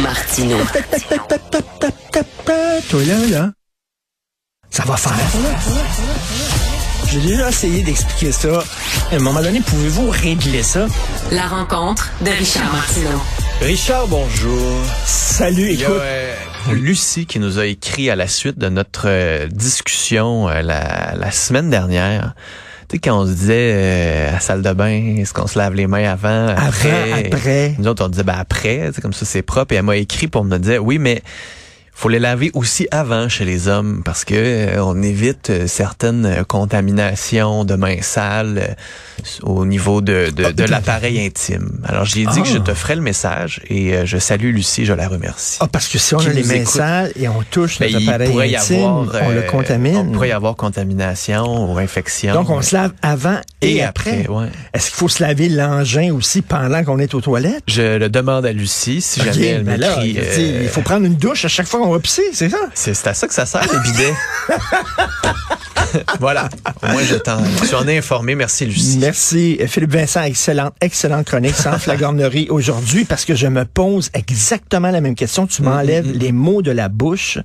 Martino. Toi là, là, ça va faire. J'ai déjà essayé d'expliquer ça. À un moment donné, pouvez-vous régler ça? La rencontre de Richard Martineau. Richard, bonjour. Salut, écoute. euh, Lucie qui nous a écrit à la suite de notre euh, discussion euh, la, la semaine dernière. Tu sais, quand on se disait euh, à la salle de bain, est-ce qu'on se lave les mains avant, après? Avant, après. Nous autres, on disait ben après, tu sais, comme ça c'est propre. Et elle m'a écrit pour me dire, oui, mais faut les laver aussi avant chez les hommes parce que euh, on évite euh, certaines euh, contaminations de mains sales euh, au niveau de, de, de l'appareil intime. Alors j'ai dit Ah. que je te ferai le message et euh, je salue Lucie, je la remercie. Ah, parce que si on a les écoute. sales et on touche Ben, notre il appareil intime, avoir, on le euh, contamine. On pourrait y avoir contamination ou infection. Donc, on se lave avant et, Et après. après, ouais. Est-ce qu'il faut se laver l'engin aussi pendant qu'on est aux toilettes? Je le demande à Lucie si jamais elle ben m'écrit. euh, il faut prendre une douche à chaque fois qu'on va pisser, c'est ça? C'est c'est à ça que ça sert, les bidets. voilà. Au moins, je t'en, tu en es informé. Merci, Lucie. Merci. Philippe Vincent, excellente, excellente chronique sans flagornerie aujourd'hui parce que je me pose exactement la même question. Mm, Tu m'enlèves les mots de la bouche.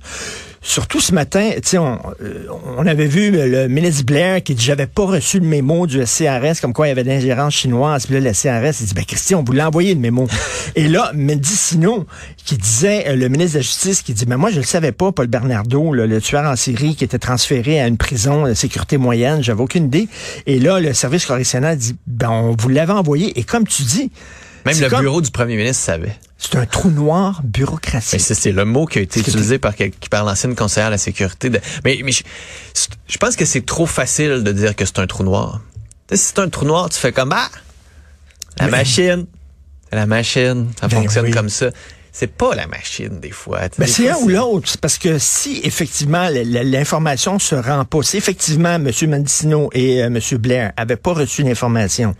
Surtout ce matin, tu sais, on, euh, on avait vu le, ministre Blair qui dit j'avais pas reçu le mémo du CRS comme quoi il y avait d'ingérence chinoise. Puis là, le CRS, il dit ben Christian, on vous l'a envoyé le mémo. Et là, Mendy Sino, qui disait, euh, le ministre de la Justice, qui dit mais moi je le savais pas, Paul Bernardo, le, le tueur en série qui était transféré à une prison de sécurité moyenne, j'avais aucune idée. Et là, le service correctionnel dit ben on vous l'avait envoyé. Et comme tu dis, Même le comme- bureau du premier ministre savait. C'est un trou noir bureaucratique. c'est, c'est le mot qui a été utilisé par, par l'ancienne conseillère à la sécurité. de- mais mais je, je pense que c'est trop facile de dire que c'est un trou noir. Si c'est un trou noir, tu fais comme ah, la Mais- machine, la machine, ça Ben fonctionne oui. comme ça. C'est pas la machine des fois. Ben, c'est un ou l'autre. C'est Parce que si effectivement l'information se rend pas, si effectivement M. Mendicino et euh, M. Blair avaient pas reçu l'information,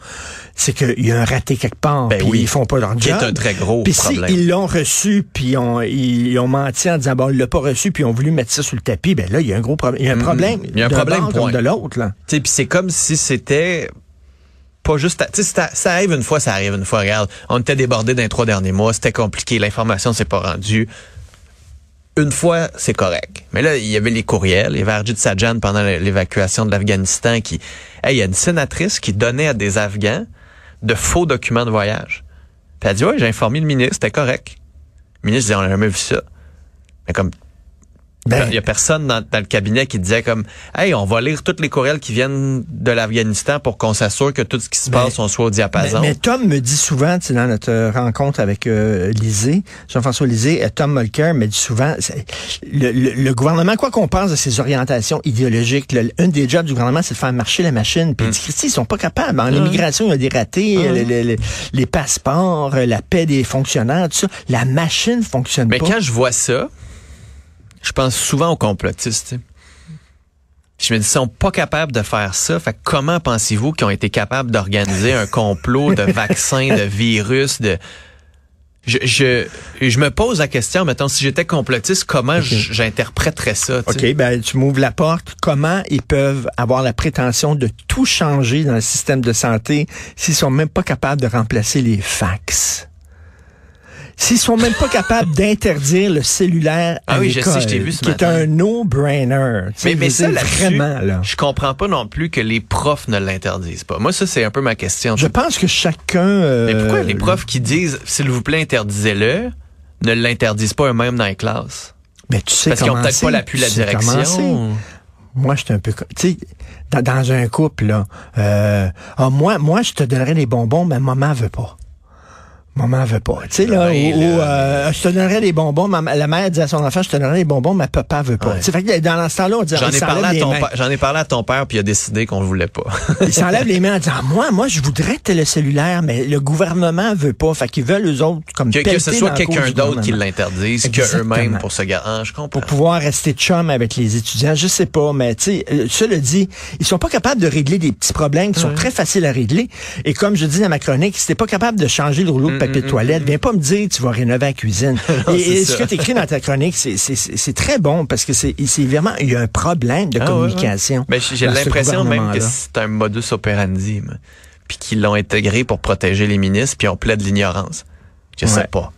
c'est qu'il y a un raté quelque part. Ben puis oui. ils font pas leur Qui est job. un très gros Puis problème. s'ils l'ont reçu, puis on, ils, ils ont menti en disant bon, ils l'ont pas reçu, puis ils ont voulu mettre ça sur le tapis, ben là il y a un gros problème. Il y a un problème. Mm-hmm. Il y a un problème, de l'autre là. Puis c'est comme si c'était ça, arrive une fois, ça arrive une fois. Regarde, on était débordé dans les trois derniers mois, c'était compliqué, l'information s'est pas rendue. Une fois, c'est correct. Mais là, il y avait les courriels. Il y avait Arjit Sajjan pendant l'évacuation de l'Afghanistan qui... Hey, il y a une sénatrice qui donnait à des Afghans de faux documents de voyage. Puis elle dit, ouais, j'ai informé le ministre, c'était correct. Le ministre dit, on a jamais vu ça. Mais comme Ben, il y a personne dans, dans le cabinet qui disait comme Hey, on va lire tous les courriels qui viennent de l'Afghanistan pour qu'on s'assure que tout ce qui se Mais- passe, on soit au mais, diapason. mais Tom me dit souvent, tu sais, dans notre rencontre avec euh, Lisée, Jean-François Lisée, Tom Mulcair me dit souvent, le, le- le gouvernement, quoi qu'on pense de ses orientations idéologiques, le- un des jobs du gouvernement, c'est de faire marcher la machine. Puis il dit, Christy, ils sont pas capables. En immigration, il y a des ratés, le- les passeports, la paix des fonctionnaires, tout ça. La machine fonctionne Mais pas. quand je vois ça, je pense souvent aux complotistes. Je me dis, ils sont pas capables de faire ça. Fait que comment pensez-vous qu'ils ont été capables d'organiser un complot de vaccins, de virus, de... Je, je, je me pose la question, mettons, si j'étais complotiste, comment j'interpréterais ça? tu sais? OK, ben tu m'ouvres la porte. Comment ils peuvent avoir la prétention de tout changer dans le système de santé s'ils sont même pas capables de remplacer les fax? S'ils sont même pas capables d'interdire le cellulaire à Ah oui, je sais, je t'ai vu ce qui matin. est un no-brainer. Mais, mais je ça, vraiment, là. je comprends pas non plus que les profs ne l'interdisent pas. Moi, ça, c'est un peu ma question. Je pense que chacun... euh, Mais pourquoi les profs qui disent, s'il vous plaît, interdisez-le, ne l'interdisent pas eux-mêmes dans les classes? Mais tu sais Parce qu'ils ont peut-être pas l'appui de la direction. Moi, j'étais un peu... Tu sais, dans, dans un couple, là, euh, ah, moi, moi, je te donnerais des bonbons, mais maman veut pas. Maman veut pas. Tu sais, là, où, où, euh, je te donnerais des bonbons, ma- la mère dit à son enfant, je te donnerais des bonbons, mais papa veut pas. Ouais. Tu sais, fait que dans ce temps-là, on dit, J'en il ai, parlé s'enlève à ton j'en ai parlé à ton père, puis il a décidé qu'on le voulait pas. Ils s'enlèvent les mains en disant, moi, moi, je voudrais que le cellulaire, mais le gouvernement veut pas. Fait qu'ils veulent, eux autres, comme que, que ce soit quelqu'un d'autre qui l'interdise, Exactement. qu'eux-mêmes pour se garder. Ah, je comprends. pour pouvoir rester chum avec les étudiants. Je sais pas, mais tu sais, euh, cela dit, ils sont pas capables de régler des petits problèmes qui sont très faciles à régler. Et comme je dis dans ma chronique, si t'es pas capable de changer le rouleau de papier de toilette, viens pas me dire tu vas rénover la cuisine. Non, et ce que tu écris dans ta chronique, c'est- c'est c'est- c'est très bon parce que c'est c'est vraiment, il y a un problème de Ah, ouais, ouais. communication. Ben, j'ai l'impression même que c'est un modus operandi, puis qu'ils l'ont intégré pour protéger les ministres, puis on plaide l'ignorance. Je sais Ouais. pas.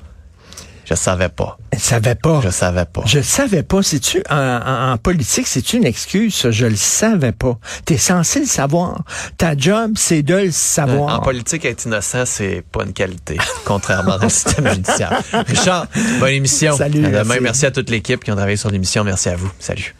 Je savais pas. Je savais pas. Je savais pas. Je savais pas. C'est-tu, en, en, en politique, c'est une excuse, ça? Je le savais pas. T'es censé le savoir. Ta job, c'est de le savoir. En politique, être innocent, c'est pas une qualité, contrairement le système judiciaire. Richard, bonne émission. Salut, À demain. merci. merci à toute l'équipe qui ont travaillé sur l'émission. Merci à vous. Salut.